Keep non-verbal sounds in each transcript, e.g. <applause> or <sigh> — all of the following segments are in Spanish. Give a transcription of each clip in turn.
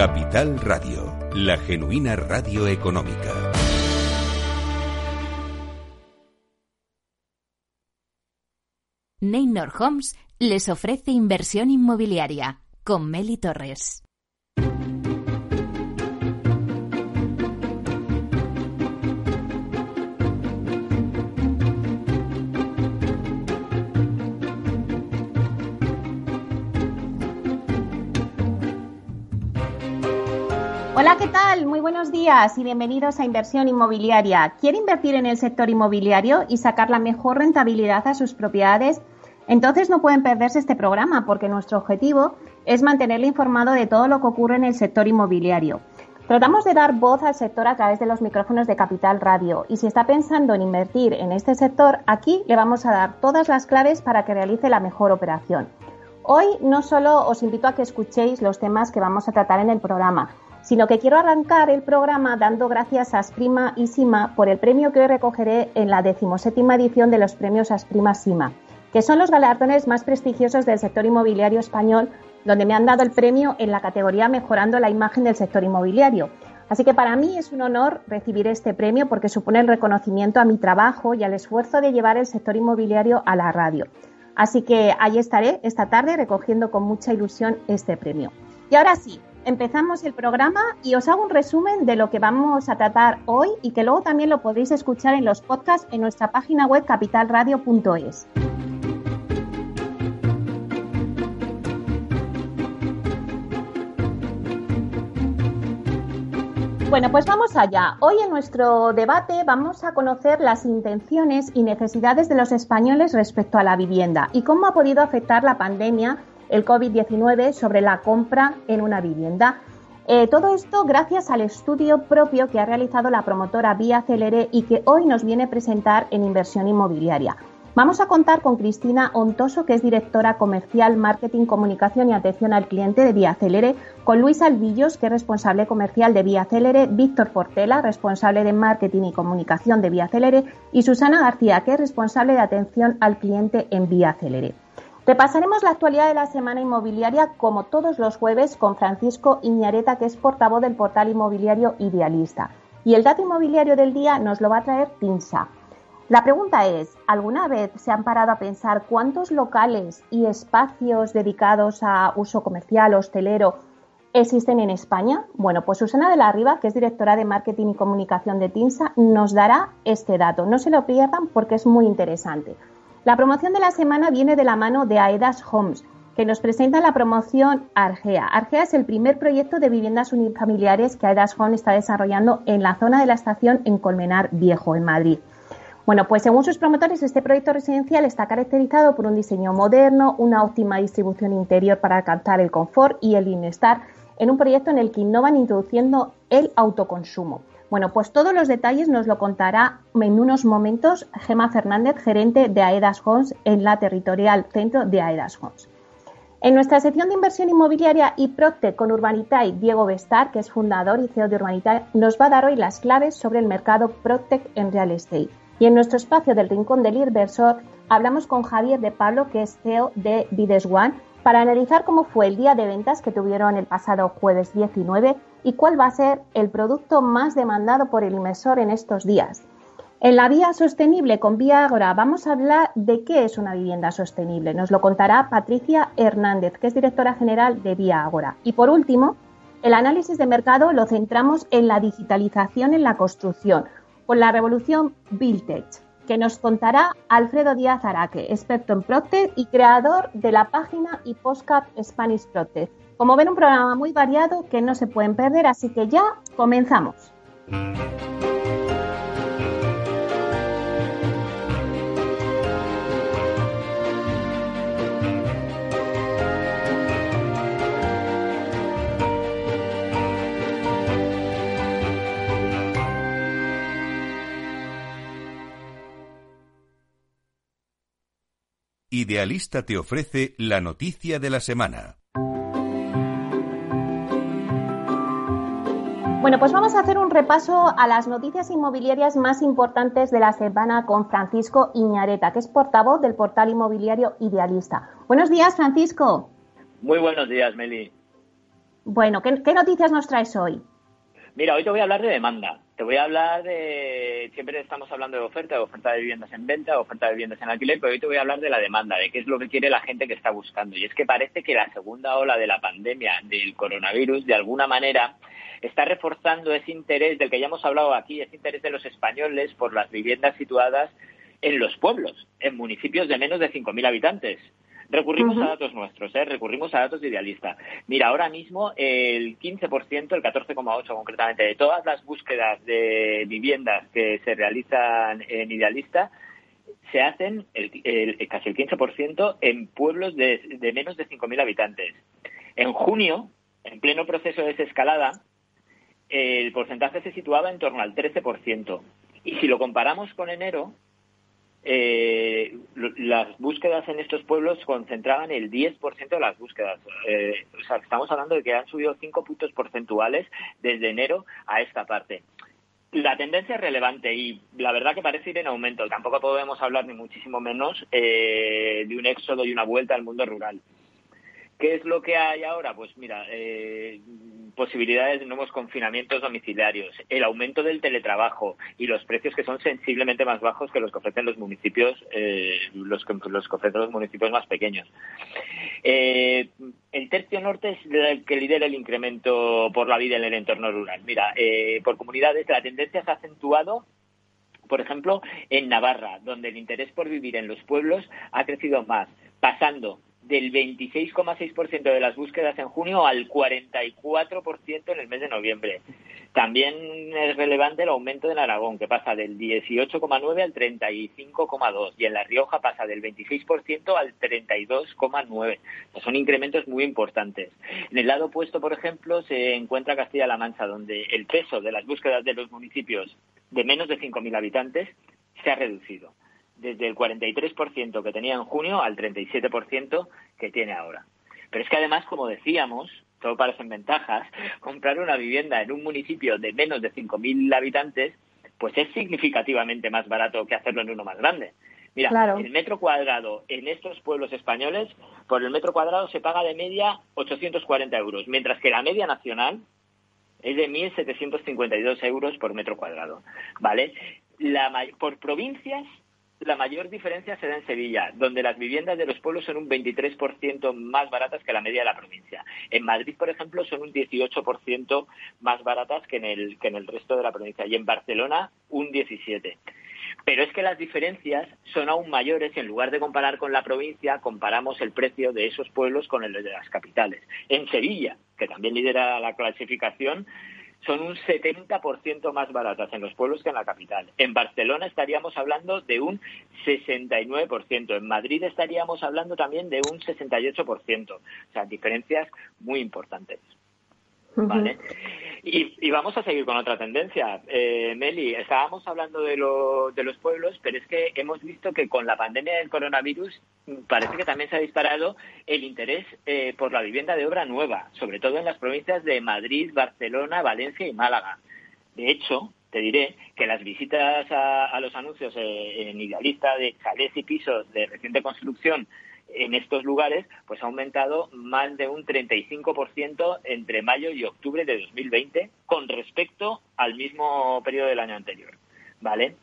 Capital Radio, la genuina radio económica. Neynor Homes les ofrece inversión inmobiliaria con Meli Torres. Hola, ¿qué tal? Muy buenos días y bienvenidos a Inversión Inmobiliaria. ¿Quiere invertir en el sector inmobiliario y sacar la mejor rentabilidad a sus propiedades? Entonces no pueden perderse este programa porque nuestro objetivo es mantenerle informado de todo lo que ocurre en el sector inmobiliario. Tratamos de dar voz al sector a través de los micrófonos de Capital Radio y si está pensando en invertir en este sector, aquí le vamos a dar todas las claves para que realice la mejor operación. Hoy no solo os invito a que escuchéis los temas que vamos a tratar en el programa, sino que quiero arrancar el programa dando gracias a Asprima y Sima por el premio que hoy recogeré en la decimoséptima edición de los premios Asprima Sima, que son los galardones más prestigiosos del sector inmobiliario español, donde me han dado el premio en la categoría Mejorando la imagen del sector inmobiliario. Así que para mí es un honor recibir este premio porque supone el reconocimiento a mi trabajo y al esfuerzo de llevar el sector inmobiliario a la radio. Así que ahí estaré esta tarde recogiendo con mucha ilusión este premio. Y ahora sí, empezamos el programa y os hago un resumen de lo que vamos a tratar hoy y que luego también lo podéis escuchar en los podcasts en nuestra página web capitalradio.es. Bueno, pues vamos allá. Hoy en nuestro debate vamos a conocer las intenciones y necesidades de los españoles respecto a la vivienda y cómo ha podido afectar la pandemia el COVID-19 sobre la compra en una vivienda. Eh, todo esto gracias al estudio propio que ha realizado la promotora Vía Celere y que hoy nos viene a presentar en inversión inmobiliaria. Vamos a contar con Cristina Ontoso, que es directora comercial, marketing, comunicación y atención al cliente de Vía Celere, con Luis Alvillos, que es responsable comercial de Vía Celere, Víctor Portela, responsable de marketing y comunicación de Vía Celere, y Susana García, que es responsable de atención al cliente en Vía Celere. Repasaremos la actualidad de la semana inmobiliaria como todos los jueves con Francisco Iñareta, que es portavoz del portal inmobiliario Idealista. Y el dato inmobiliario del día nos lo va a traer Tinsa. La pregunta es, ¿alguna vez se han parado a pensar cuántos locales y espacios dedicados a uso comercial, hostelero, existen en España? Bueno, pues Susana de la Riva, que es directora de marketing y comunicación de TINSA, nos dará este dato. No se lo pierdan porque es muy interesante. La promoción de la semana viene de la mano de Aedas Homes, que nos presenta la promoción Argea. Argea es el primer proyecto de viviendas unifamiliares que Aedas Homes está desarrollando en la zona de la estación en Colmenar Viejo, en Madrid. Bueno, pues según sus promotores, este proyecto residencial está caracterizado por un diseño moderno, una óptima distribución interior para alcanzar el confort y el bienestar en un proyecto en el que innovan introduciendo el autoconsumo. Bueno, pues todos los detalles nos lo contará en unos momentos Gema Fernández, gerente de Aedas Homes en la territorial centro de Aedas Homes. En nuestra sección de inversión inmobiliaria y Procte con Urbanitae, Diego Bestar, que es fundador y CEO de Urbanitae, nos va a dar hoy las claves sobre el mercado Proctec en real estate. Y en nuestro espacio del Rincón del Inversor hablamos con Javier de Pablo, que es CEO de Bides One, para analizar cómo fue el día de ventas que tuvieron el pasado jueves 19 y cuál va a ser el producto más demandado por el inversor en estos días. En la vía sostenible con Vía Agora vamos a hablar de qué es una vivienda sostenible. Nos lo contará Patricia Hernández, que es directora general de Vía Agora. Y por último, el análisis de mercado lo centramos en la digitalización en la construcción, con la revolución Buildtech, que nos contará Alfredo Díaz Araque, experto en Procter y creador de la página y postcard Spanish Procter. Como ven, un programa muy variado que no se pueden perder, así que ya comenzamos. Idealista te ofrece la noticia de la semana. Bueno, pues vamos a hacer un repaso a las noticias inmobiliarias más importantes de la semana con Francisco Iñareta, que es portavoz del portal inmobiliario Idealista. Buenos días, Francisco. Muy buenos días, Meli. Bueno, ¿qué, noticias nos traes hoy? Mira, hoy te voy a hablar de demanda. Te voy a hablar de. Siempre estamos hablando de oferta, de oferta de viviendas en venta, de oferta de viviendas en alquiler, pero hoy te voy a hablar de la demanda, de qué es lo que quiere la gente que está buscando. Y es que parece que la segunda ola de la pandemia del coronavirus, de alguna manera, está reforzando ese interés del que ya hemos hablado aquí, ese interés de los españoles por las viviendas situadas en los pueblos, en municipios de menos de 5.000 habitantes. Recurrimos a datos nuestros, ¿eh? recurrimos a datos de Idealista. Mira, ahora mismo el 15%, el 14,8% concretamente, de todas las búsquedas de viviendas que se realizan en Idealista se hacen el, casi el 15% en pueblos de, de menos de 5.000 habitantes. En junio, en pleno proceso de desescalada, el porcentaje se situaba en torno al 13%. Y si lo comparamos con enero, eh, las búsquedas en estos pueblos concentraban el 10% de las búsquedas. Eh, o sea, estamos hablando de que han subido 5 puntos porcentuales desde enero a esta parte. La tendencia es relevante y la verdad que parece ir en aumento. Tampoco podemos hablar ni muchísimo menos eh, de un éxodo y una vuelta al mundo rural. ¿Qué es lo que hay ahora? Pues mira, eh, posibilidades de nuevos confinamientos domiciliarios, el aumento del teletrabajo y los precios que son sensiblemente más bajos que los que ofrecen los municipios, eh, los, que, los que ofrecen los municipios más pequeños. Eh, el tercio norte es el que lidera el incremento por la vida en el entorno rural. Mira, eh, por comunidades la tendencia se ha acentuado por ejemplo, en Navarra, donde el interés por vivir en los pueblos ha crecido más, pasando del 26,6% de las búsquedas en junio al 44% en el mes de noviembre. También es relevante el aumento en Aragón, que pasa del 18,9 al 35,2 y en La Rioja pasa del 26% al 32,9. Son incrementos muy importantes. En el lado opuesto, por ejemplo, se encuentra Castilla-La Mancha, donde el peso de las búsquedas de los municipios de menos de 5.000 habitantes se ha reducido desde el 43% que tenía en junio al 37% que tiene ahora. Pero es que además, como decíamos, todo parecen ventajas, <laughs> comprar una vivienda en un municipio de menos de 5.000 habitantes, pues es significativamente más barato que hacerlo en uno más grande. Mira, el metro cuadrado en estos pueblos españoles, por el metro cuadrado se paga de media 840 euros, mientras que la media nacional es de 1.752 euros por metro cuadrado, ¿vale? La, por provincias la mayor diferencia se da en Sevilla, donde las viviendas de los pueblos son un 23% más baratas que la media de la provincia. En Madrid, por ejemplo, son un 18% más baratas que en el que en el resto de la provincia y en Barcelona un 17%. Pero es que las diferencias son aún mayores en lugar de comparar con la provincia, comparamos el precio de esos pueblos con el de las capitales. En Sevilla, que también lidera la clasificación, son un 70% más baratas en los pueblos que en la capital. En Barcelona estaríamos hablando de un 69%. En Madrid estaríamos hablando también de un 68%. O sea, diferencias muy importantes. ¿Vale? Y, vamos a seguir con otra tendencia. Eh, Meli, estábamos hablando de, de los pueblos, pero es que hemos visto que con la pandemia del coronavirus parece que también se ha disparado el interés eh, por la vivienda de obra nueva, sobre todo en las provincias de Madrid, Barcelona, Valencia y Málaga. De hecho, te diré que las visitas a, los anuncios eh, en Idealista de chalés y pisos de reciente construcción en estos lugares, pues ha aumentado más de un 35% entre mayo y octubre de 2020 con respecto al mismo periodo del año anterior. ¿Vale?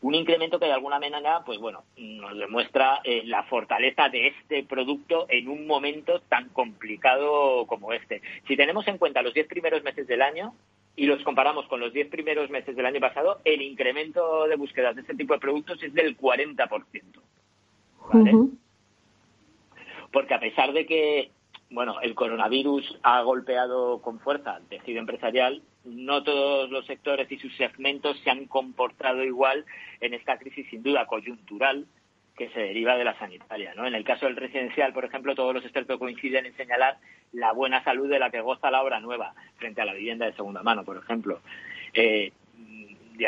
Un incremento que de alguna manera, pues bueno, nos demuestra eh, la fortaleza de este producto en un momento tan complicado como este. Si tenemos en cuenta los 10 primeros meses del año y los comparamos con los 10 primeros meses del año pasado, el incremento de búsquedas de este tipo de productos es del 40%. ¿Vale? Porque a pesar de que bueno, el coronavirus ha golpeado con fuerza al tejido empresarial, no todos los sectores y sus segmentos se han comportado igual en esta crisis sin duda coyuntural que se deriva de la sanitaria. ¿no? En el caso del residencial, por ejemplo, todos los expertos coinciden en señalar la buena salud de la que goza la obra nueva frente a la vivienda de segunda mano, por ejemplo. Eh,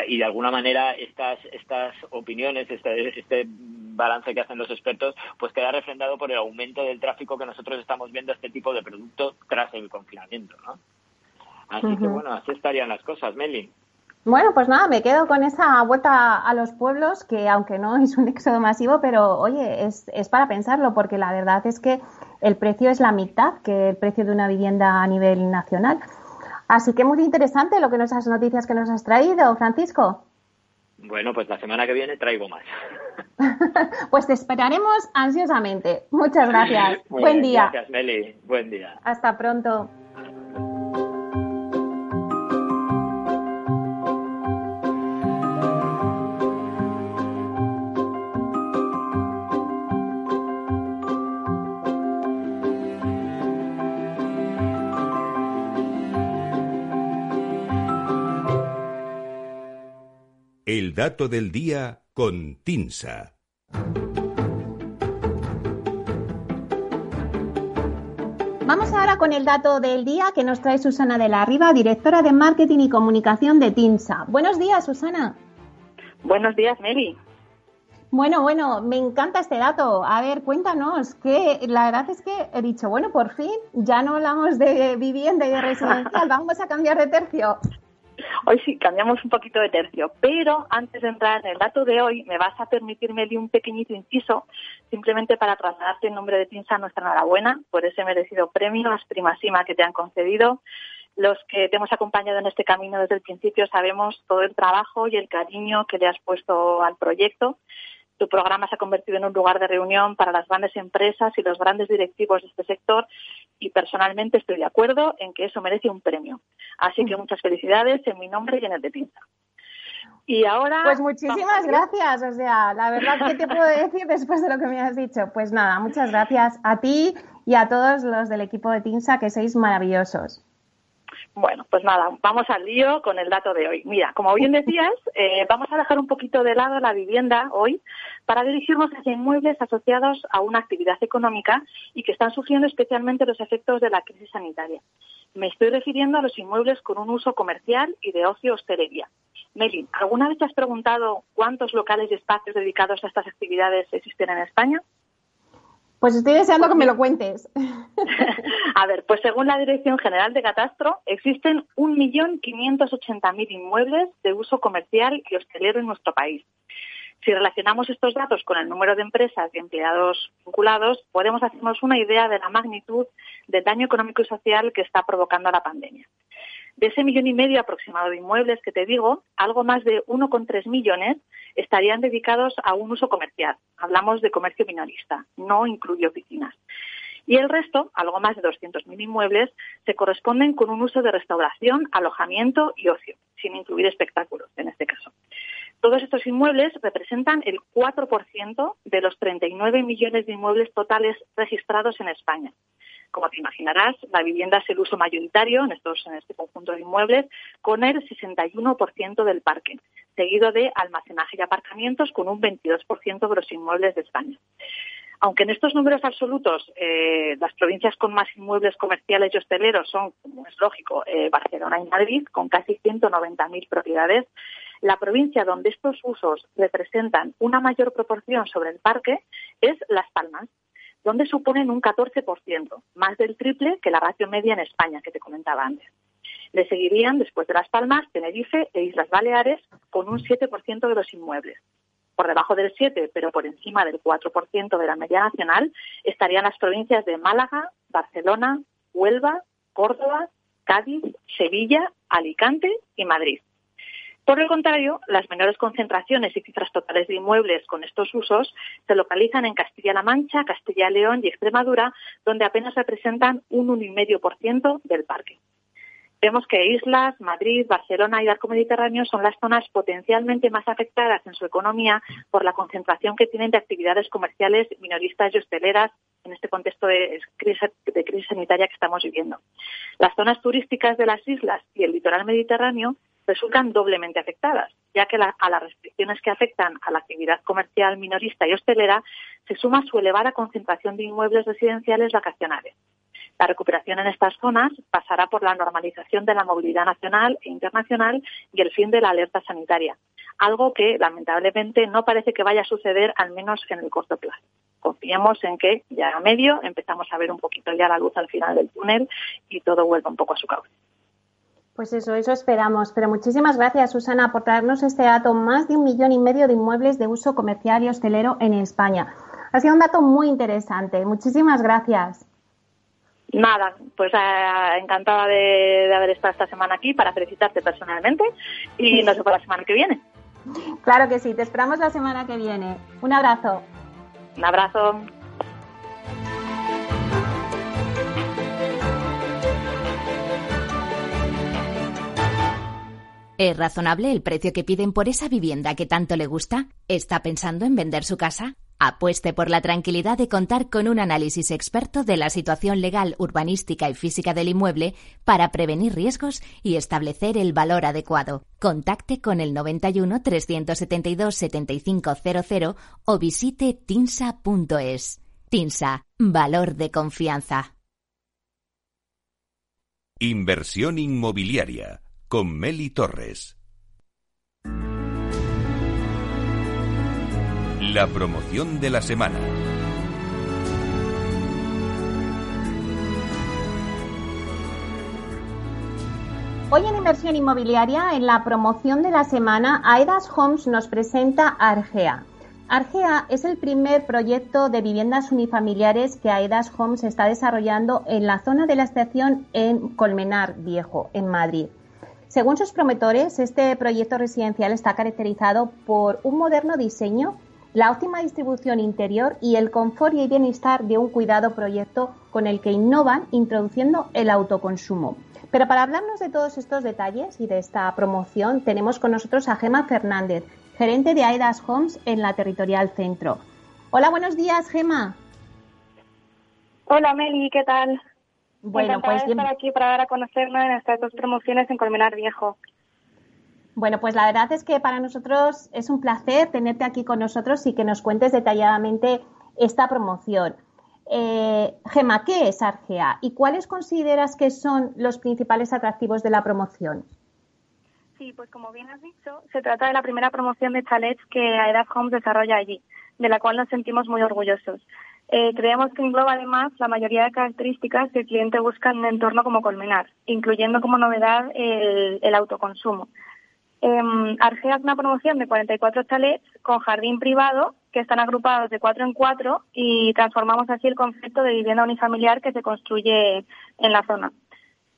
y de alguna manera estas, estas opiniones, este, este balance que hacen los expertos, pues queda refrendado por el aumento del tráfico que nosotros estamos viendo a este tipo de productos tras el confinamiento, ¿no? Así que bueno, así estarían las cosas, Meli. Bueno, pues nada, me quedo con esa vuelta a los pueblos, que aunque no <laughs> es un éxodo masivo, pero oye, es, es para pensarlo, porque la verdad es que el precio es la mitad que el precio de una vivienda a nivel nacional. Así que muy interesante lo que nos, las noticias que nos has traído, Francisco. Bueno, pues la semana que viene traigo más. <laughs> pues te esperaremos ansiosamente. Muchas gracias. Buen día. Gracias, Meli. Buen día. Hasta pronto. El dato del día con Tinsa. Vamos ahora con el dato del día que nos trae Susana de la Riva, directora de Marketing y Comunicación de TINSA. Buenos días, Susana. Buenos días, Meli. Bueno, bueno, me encanta este dato. A ver, cuéntanos, que la verdad es que he dicho, bueno, por fin ya no hablamos de vivienda y de residencial, <laughs> vamos a cambiar de tercio. Hoy sí, cambiamos un poquito de tercio, pero antes de entrar en el dato de hoy, me vas a permitirme un pequeñito inciso, simplemente para trasladarte en nombre de Tinsa nuestra enhorabuena por ese merecido premio a Primasima que te han concedido. Los que te hemos acompañado en este camino desde el principio sabemos todo el trabajo y el cariño que le has puesto al proyecto tu programa se ha convertido en un lugar de reunión para las grandes empresas y los grandes directivos de este sector y personalmente estoy de acuerdo en que eso merece un premio. Así que muchas felicidades en mi nombre y en el de Tinta. Y ahora. Pues muchísimas gracias. O sea, la verdad, ¿qué te puedo decir después de lo que me has dicho? Pues nada, muchas gracias a ti y a todos los del equipo de TINSA, que sois maravillosos. Bueno, pues nada, vamos al lío con el dato de hoy. Mira, como bien decías, <laughs> eh, vamos a dejar un poquito de lado la vivienda hoy para dirigirnos hacia inmuebles asociados a una actividad económica y que están sufriendo especialmente los efectos de la crisis sanitaria. Me estoy refiriendo a los inmuebles con un uso comercial y de ocio hostelería. Melin, ¿alguna vez te has preguntado cuántos locales y espacios dedicados a estas actividades existen en España? Pues estoy deseando que me lo cuentes. <laughs> A ver, pues según la Dirección General de Catastro, existen 1.580.000 inmuebles de uso comercial y hostelero en nuestro país. Si relacionamos estos datos con el número de empresas y empleados vinculados, podemos hacernos una idea de la magnitud del daño económico y social que está provocando la pandemia. De ese millón y medio aproximado de inmuebles que te digo, algo más de 1,3 millones estarían dedicados a un uso comercial. Hablamos de comercio minorista, no incluye oficinas. Y el resto, algo más de 200.000 inmuebles, se corresponden con un uso de restauración, alojamiento y ocio, sin incluir espectáculos en este caso. Todos estos inmuebles representan el 4% de los 39 millones de inmuebles totales registrados en España. Como te imaginarás, la vivienda es el uso mayoritario en, estos, en este conjunto de inmuebles, con el 61% del parque, seguido de almacenaje y aparcamientos con un 22% de los inmuebles de España. Aunque en estos números absolutos eh, las provincias con más inmuebles comerciales y hosteleros son, como es lógico, eh, Barcelona y Madrid, con casi 190.000 propiedades, la provincia donde estos usos representan una mayor proporción sobre el parque es Las Palmas, donde suponen un 14%, más del triple que la ratio media en España que te comentaba antes. Le seguirían, después de Las Palmas, Tenerife e Islas Baleares, con un 7% de los inmuebles. Por debajo del 7, pero por encima del 4% de la media nacional, estarían las provincias de Málaga, Barcelona, Huelva, Córdoba, Cádiz, Sevilla, Alicante y Madrid. Por el contrario, las menores concentraciones y cifras totales de inmuebles con estos usos se localizan en Castilla-La Mancha, Castilla-León y Extremadura, donde apenas representan un 1,5% del parque. Vemos que islas, Madrid, Barcelona y Arco Mediterráneo son las zonas potencialmente más afectadas en su economía por la concentración que tienen de actividades comerciales, minoristas y hosteleras en este contexto de crisis, sanitaria que estamos viviendo. Las zonas turísticas de las islas y el litoral mediterráneo resultan doblemente afectadas, ya que a las restricciones que afectan a la actividad comercial minorista y hostelera se suma su elevada concentración de inmuebles residenciales vacacionales. La recuperación en estas zonas pasará por la normalización de la movilidad nacional e internacional y el fin de la alerta sanitaria, algo que lamentablemente no parece que vaya a suceder al menos en el corto plazo. Confiemos en que ya a medio empezamos a ver un poquito ya la luz al final del túnel y todo vuelva un poco a su cauce. Pues eso, eso esperamos. Pero muchísimas gracias, Susana, por traernos este dato. Más de un millón y medio de inmuebles de uso comercial y hostelero en España. Ha sido un dato muy interesante. Muchísimas gracias. Nada, pues eh, encantada de, haber estado esta semana aquí para felicitarte personalmente y nos vemos la semana que viene. Claro que sí, te esperamos la semana que viene. Un abrazo. Un abrazo. ¿Es razonable el precio que piden por esa vivienda que tanto le gusta? ¿Está pensando en vender su casa? Apueste por la tranquilidad de contar con un análisis experto de la situación legal, urbanística y física del inmueble para prevenir riesgos y establecer el valor adecuado. Contacte con el 91 372 7500 o visite tinsa.es. Tinsa, valor de confianza. Inversión inmobiliaria con Meli Torres. La promoción de la semana. Hoy en Inversión Inmobiliaria, en la promoción de la semana, Aedas Homes nos presenta Argea. Argea es el primer proyecto de viviendas unifamiliares que Aedas Homes está desarrollando en la zona de la estación en Colmenar Viejo, en Madrid. Según sus promotores, este proyecto residencial está caracterizado por un moderno diseño la óptima distribución interior y el confort y bienestar de un cuidado proyecto con el que innovan introduciendo el autoconsumo. Pero para hablarnos de todos estos detalles y de esta promoción tenemos con nosotros a Gema Fernández, gerente de Aedas Homes en la Territorial Centro. Hola, buenos días, Gema. Hola, Meli, ¿qué tal? Bueno, pues estar aquí para dar a conocernos en estas dos promociones en Colmenar Viejo. Bueno, pues la verdad es que para nosotros es un placer tenerte aquí con nosotros y que nos cuentes detalladamente esta promoción. Eh, Gema, ¿qué es Argea y cuáles consideras que son los principales atractivos de la promoción? Sí, pues como bien has dicho, se trata de la primera promoción de chalets que Aedas Homes desarrolla allí, de la cual nos sentimos muy orgullosos. Eh, creemos que engloba además la mayoría de características que el cliente busca en un entorno como Colmenar, incluyendo como novedad el autoconsumo. Eh, Argea es una promoción de 44 chalets con jardín privado que están agrupados de cuatro en cuatro y transformamos así el concepto de vivienda unifamiliar que se construye en la zona.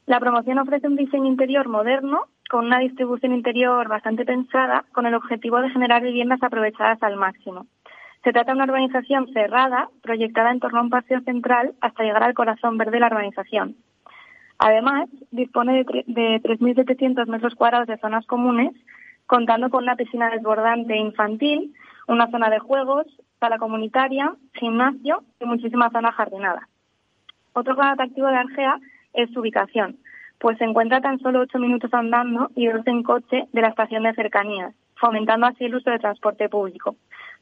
La promoción ofrece un diseño interior moderno con una distribución interior bastante pensada con el objetivo de generar viviendas aprovechadas al máximo. Se trata de una urbanización cerrada, proyectada en torno a un paseo central hasta llegar al corazón verde de la urbanización. Además, dispone de, 3.700 metros cuadrados de zonas comunes, contando con una piscina desbordante infantil, una zona de juegos, sala comunitaria, gimnasio y muchísima zona jardinada. Otro gran atractivo de Argea es su ubicación, pues se encuentra tan solo 8 minutos andando y 12 en coche de la estación de cercanías, fomentando así el uso de transporte público.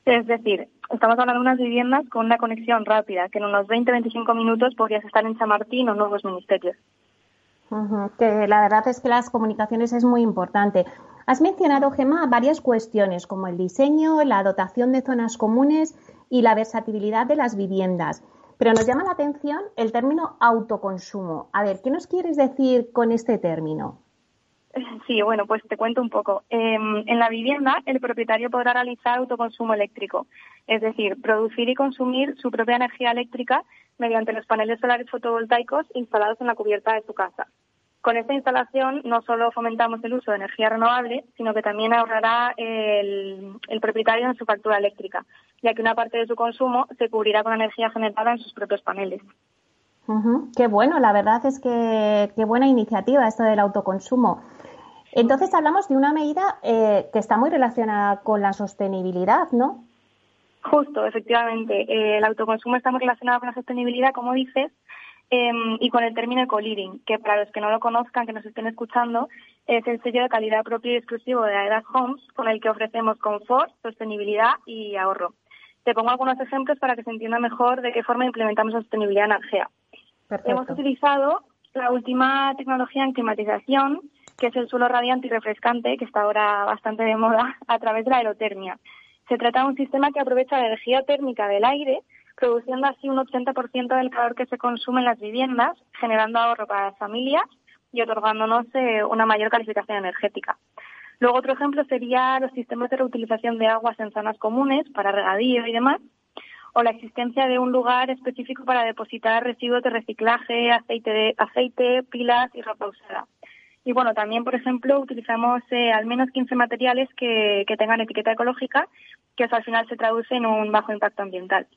Es decir, estamos hablando de unas viviendas con una conexión rápida, que en unos 20-25 minutos podrías estar en Chamartín o Nuevos Ministerios que la verdad es que las comunicaciones es muy importante. Has mencionado, Gemma, varias cuestiones como el diseño, la dotación de zonas comunes y la versatilidad de las viviendas. Pero nos llama la atención el término autoconsumo. A ver, ¿qué nos quieres decir con este término? Sí, bueno, pues te cuento un poco. Em, en la vivienda, el propietario podrá realizar autoconsumo eléctrico, es decir, producir y consumir su propia energía eléctrica mediante los paneles solares fotovoltaicos instalados en la cubierta de su casa. Con esta instalación no solo fomentamos el uso de energía renovable, sino que también ahorrará el, propietario en su factura eléctrica, ya que una parte de su consumo se cubrirá con energía generada en sus propios paneles. Qué bueno, la verdad es que qué buena iniciativa esto del autoconsumo. Entonces hablamos de una medida eh, que está muy relacionada con la sostenibilidad, ¿no? Justo, efectivamente. Eh, el autoconsumo está muy relacionado con la sostenibilidad, como dices, em, y con el término eco-living, que para los que no lo conozcan, que nos estén escuchando, es el sello de calidad propio y exclusivo de Aedas Homes, con el que ofrecemos confort, sostenibilidad y ahorro. Te pongo algunos ejemplos para que se entienda mejor de qué forma implementamos la sostenibilidad en Argea. Hemos utilizado la última tecnología en climatización, que es el suelo radiante y refrescante, que está ahora bastante de moda, a través de la aerotermia. Se trata de un sistema que aprovecha la energía térmica del aire, produciendo así un 80% del calor que se consume en las viviendas, generando ahorro para las familias y otorgándonos eh, una mayor calificación energética. Luego otro ejemplo sería los sistemas de reutilización de aguas en zonas comunes para regadío y demás, o la existencia de un lugar específico para depositar residuos de reciclaje, aceite, de, aceite pilas y ropa usada. Y bueno, también, por ejemplo, utilizamos eh, al menos 15 materiales que, que, tengan etiqueta ecológica, que eso al final se traduce en un bajo impacto ambiental.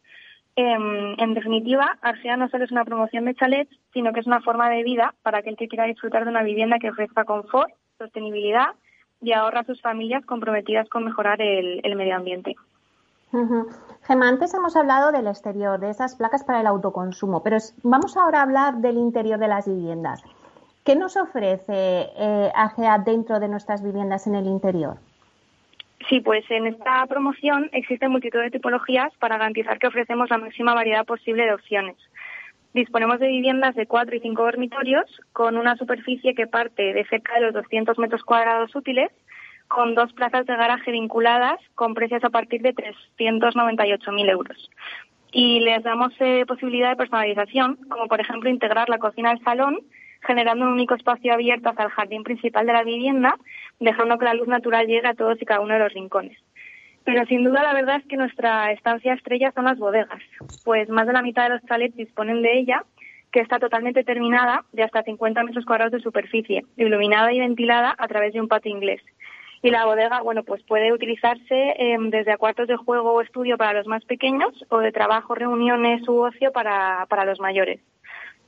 Eh, en definitiva, Argea no solo es una promoción de chalets, sino que es una forma de vida para aquel que quiera disfrutar de una vivienda que ofrezca confort, sostenibilidad y ahorra a sus familias comprometidas con mejorar el, medio ambiente. Gema, antes hemos hablado del exterior, de esas placas para el autoconsumo, pero vamos ahora a hablar del interior de las viviendas. ¿Qué nos ofrece eh, AGEA dentro de nuestras viviendas en el interior? Sí, pues en esta promoción existen multitud de tipologías para garantizar que ofrecemos la máxima variedad posible de opciones. Disponemos de viviendas de cuatro y cinco dormitorios con una superficie que parte de cerca de los 200 metros cuadrados útiles con dos plazas de garaje vinculadas con precios a partir de 398.000 euros. Y les damos eh, posibilidad de personalización, como por ejemplo integrar la cocina al salón, generando un único espacio abierto hacia el jardín principal de la vivienda, dejando que la luz natural llegue a todos y cada uno de los rincones. Pero sin duda la verdad es que nuestra estancia estrella son las bodegas, pues más de la mitad de los chalets disponen de ella, que está totalmente terminada de hasta 50 metros cuadrados de superficie, iluminada y ventilada a través de un patio inglés y la bodega, bueno, pues puede utilizarse em, desde a cuartos de juego o estudio para los más pequeños o de trabajo, reuniones u ocio para, para los mayores.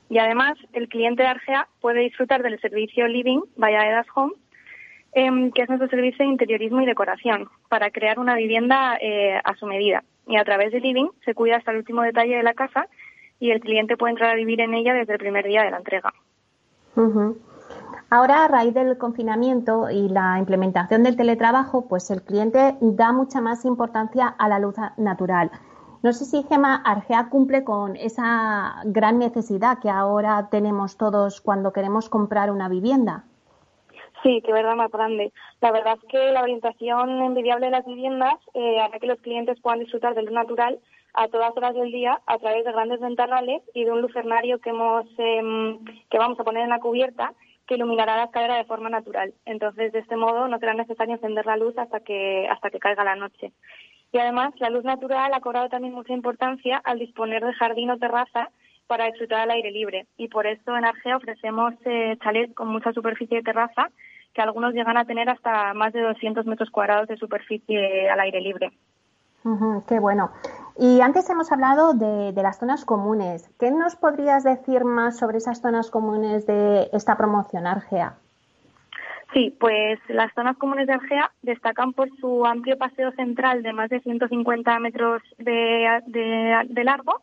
Y además, el cliente de Argea puede disfrutar del servicio Living Edas Home, em, que es nuestro servicio de interiorismo y decoración, para crear una vivienda eh, a su medida. Y a través de Living se cuida hasta el último detalle de la casa y el cliente puede entrar a vivir en ella desde el primer día de la entrega. Ahora, a raíz del confinamiento y la implementación del teletrabajo, pues el cliente da mucha más importancia a la luz natural. No sé si Gema Argea cumple con esa gran necesidad que ahora tenemos todos cuando queremos comprar una vivienda. Sí, qué verdad más grande. La verdad es que la orientación envidiable de las viviendas eh, hará que los clientes puedan disfrutar de luz natural a todas horas del día a través de grandes ventanales y de un lucernario que hemos eh, que vamos a poner en la cubierta que iluminará la escalera de forma natural. Entonces, de este modo, no será necesario encender la luz hasta que, hasta que caiga la noche. Y además, la luz natural ha cobrado también mucha importancia al disponer de jardín o terraza para disfrutar al aire libre. Y por eso en Argea ofrecemos eh, chalets con mucha superficie de terraza, que algunos llegan a tener hasta más de 200 metros cuadrados de superficie al aire libre. qué bueno. Y antes hemos hablado de, las zonas comunes. ¿Qué nos podrías decir más sobre esas zonas comunes de esta promoción Argea? Sí, pues las zonas comunes de Argea destacan por su amplio paseo central de más de 150 metros de, de, largo,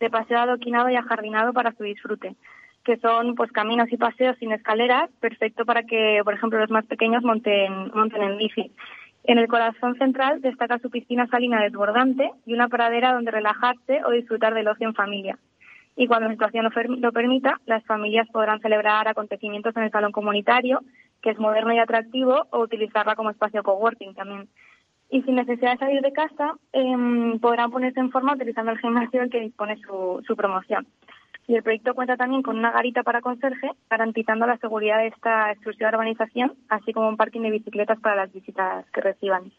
de paseo adoquinado y ajardinado para su disfrute, que son pues caminos y paseos sin escaleras, perfecto para que, por ejemplo, los más pequeños monten, monten en bici. En el corazón central destaca su piscina salina desbordante y una pradera donde relajarse o disfrutar del ocio en familia. Y cuando la situación lo, permita, las familias podrán celebrar acontecimientos en el salón comunitario, que es moderno y atractivo, o utilizarla como espacio coworking también. Y sin necesidad de salir de casa, em, podrán ponerse en forma utilizando el gimnasio que dispone su promoción. Y el proyecto cuenta también con una garita para conserje, garantizando la seguridad de esta exclusiva urbanización, así como un parking de bicicletas para las visitas que reciban.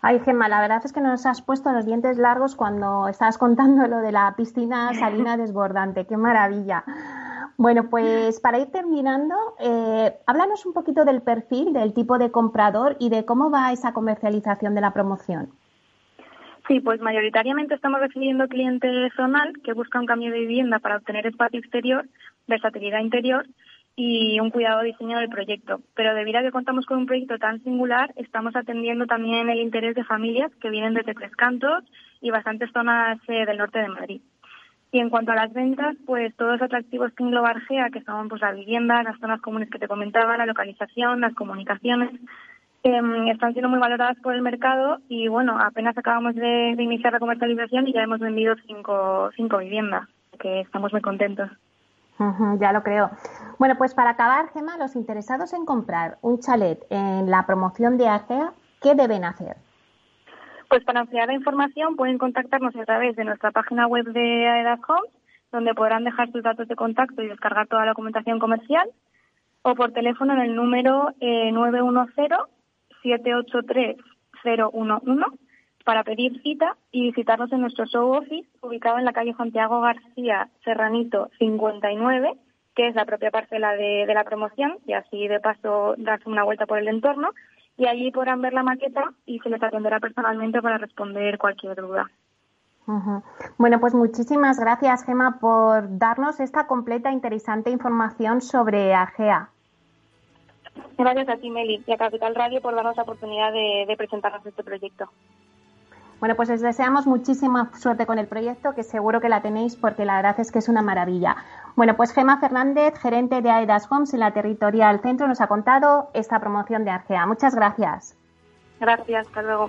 Ay, Gemma, la verdad es que nos has puesto los dientes largos cuando estabas contando lo de la piscina salina desbordante. ¡Qué maravilla! Bueno, pues para ir terminando, eh, háblanos un poquito del perfil, del tipo de comprador y de cómo va esa comercialización de la promoción. Sí, pues mayoritariamente estamos recibiendo cliente zonal que busca un cambio de vivienda para obtener espacio exterior, versatilidad interior y un cuidado diseño del proyecto. Pero debido a que contamos con un proyecto tan singular, estamos atendiendo también el interés de familias que vienen desde Tres Cantos y bastantes zonas eh, del norte de Madrid. Y en cuanto a las ventas, pues todos los atractivos que engloba Argea, que son pues la vivienda, las zonas comunes que te comentaba, la localización, las comunicaciones, Em, están siendo muy valoradas por el mercado y bueno, apenas acabamos de, iniciar la comercialización y ya hemos vendido cinco, cinco viviendas, que estamos muy contentos. ya lo creo. Bueno, pues para acabar, Gema, los interesados en comprar un chalet en la promoción de Argea, ¿qué deben hacer? Pues para ampliar la información pueden contactarnos a través de nuestra página web de Aedas Homes, donde podrán dejar sus datos de contacto y descargar toda la documentación comercial o por teléfono en el número 910-783-011 eh, para pedir cita y visitarnos en nuestro show office ubicado en la calle Santiago García Serranito 59, que es la propia parcela de, de la promoción y así de paso darse una vuelta por el entorno y allí podrán ver la maqueta y se les atenderá personalmente para responder cualquier duda. Bueno, pues muchísimas gracias, Gema, por darnos esta completa e interesante información sobre AGEA. Gracias a ti, Meli, y a Capital Radio por darnos la oportunidad de, de presentarnos este proyecto. Bueno, pues les deseamos muchísima suerte con el proyecto, que seguro que la tenéis porque la verdad es que es una maravilla. Bueno, pues Gema Fernández, gerente de AEDAS Homes en la Territorial Centro, nos ha contado esta promoción de Argea. Muchas gracias. Gracias, hasta luego.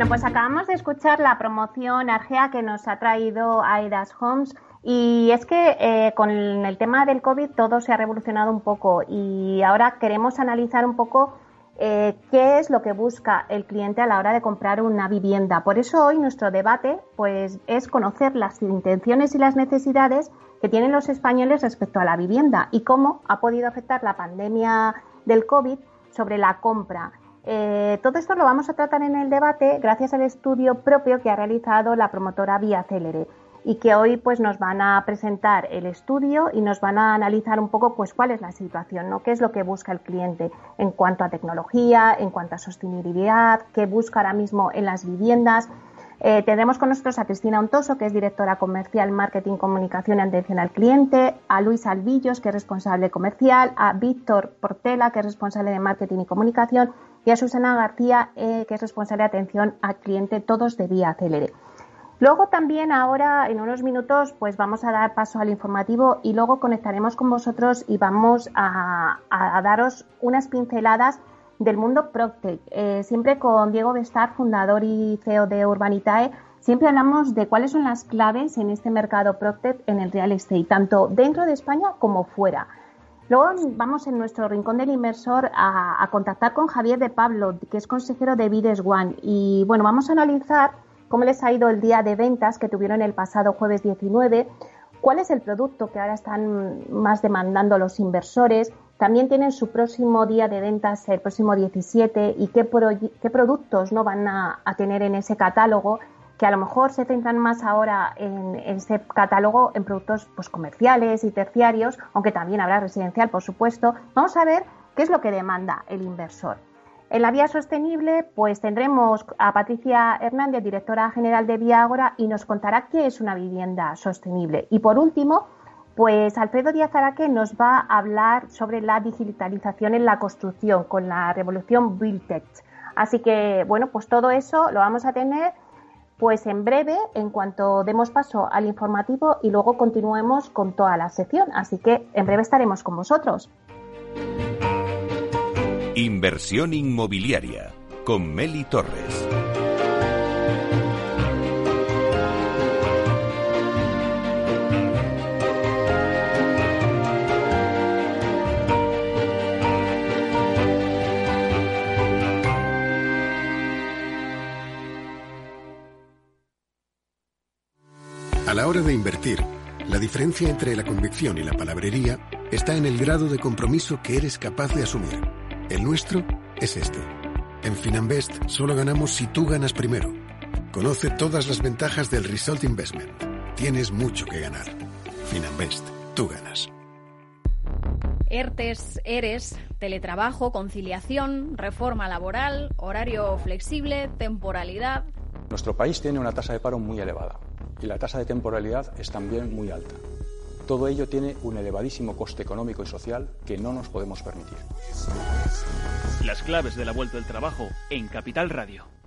Bueno, pues acabamos de escuchar la promoción Argea que nos ha traído Aidas Homes. Y es que eh, con el tema del COVID todo se ha revolucionado un poco y ahora queremos analizar un poco eh, qué es lo que busca el cliente a la hora de comprar una vivienda. Por eso hoy nuestro debate pues, es conocer las intenciones y las necesidades que tienen los españoles respecto a la vivienda y cómo ha podido afectar la pandemia del COVID sobre la compra. Eh, todo esto lo vamos a tratar en el debate gracias al estudio propio que ha realizado la promotora Vía Célere y que hoy pues nos van a presentar el estudio y nos van a analizar un poco pues cuál es la situación, ¿no? qué es lo que busca el cliente en cuanto a tecnología, en cuanto a sostenibilidad, qué busca ahora mismo en las viviendas. Eh, tendremos con nosotros a Cristina Ontoso, que es directora comercial, marketing, comunicación y atención al cliente, a Luis Alvillos, que es responsable comercial, a Víctor Portela, que es responsable de marketing y comunicación, y a Susana García, eh, que es responsable de atención al cliente, todos de vía Acelere. Luego también ahora, en unos minutos, pues vamos a dar paso al informativo y luego conectaremos con vosotros y vamos a, daros unas pinceladas del mundo Proctec. Eh, siempre con Diego Bestar, fundador y CEO de Urbanitae, siempre hablamos de cuáles son las claves en este mercado Proctec en el real estate, tanto dentro de España como fuera. Luego vamos en nuestro rincón del inversor a, contactar con Javier de Pablo, que es consejero de Vides One. Y bueno, vamos a analizar cómo les ha ido el día de ventas que tuvieron el pasado jueves 19, cuál es el producto que ahora están más demandando los inversores. También tienen su próximo día de ventas el próximo 17 y qué, qué productos no van a tener en ese catálogo que a lo mejor se centran más ahora en, ese catálogo en productos pues, comerciales y terciarios, aunque también habrá residencial, por supuesto. Vamos a ver qué es lo que demanda el inversor. En la vía sostenible, pues tendremos a Patricia Hernández, directora general de Vía Ágora, y nos contará qué es una vivienda sostenible. Y por último, pues Alfredo Díaz Araque nos va a hablar sobre la digitalización en la construcción con la revolución Buildtech. Así que, bueno, pues todo eso lo vamos a tener pues en breve, en cuanto demos paso al informativo y luego continuemos con toda la sección. Así que en breve estaremos con vosotros. Inversión inmobiliaria con Meli Torres. La hora de invertir, la diferencia entre la convicción y la palabrería está en el grado de compromiso que eres capaz de asumir. El nuestro es este. En Finanbest solo ganamos si tú ganas primero. Conoce todas las ventajas del Result Investment. Tienes mucho que ganar. Finanbest, tú ganas. ERTES, ERES, teletrabajo, conciliación, reforma laboral, horario flexible, temporalidad. Nuestro país tiene una tasa de paro muy elevada y la tasa de temporalidad es también muy alta. Todo ello tiene un elevadísimo coste económico y social que no nos podemos permitir. Las claves de la vuelta al trabajo en Capital Radio.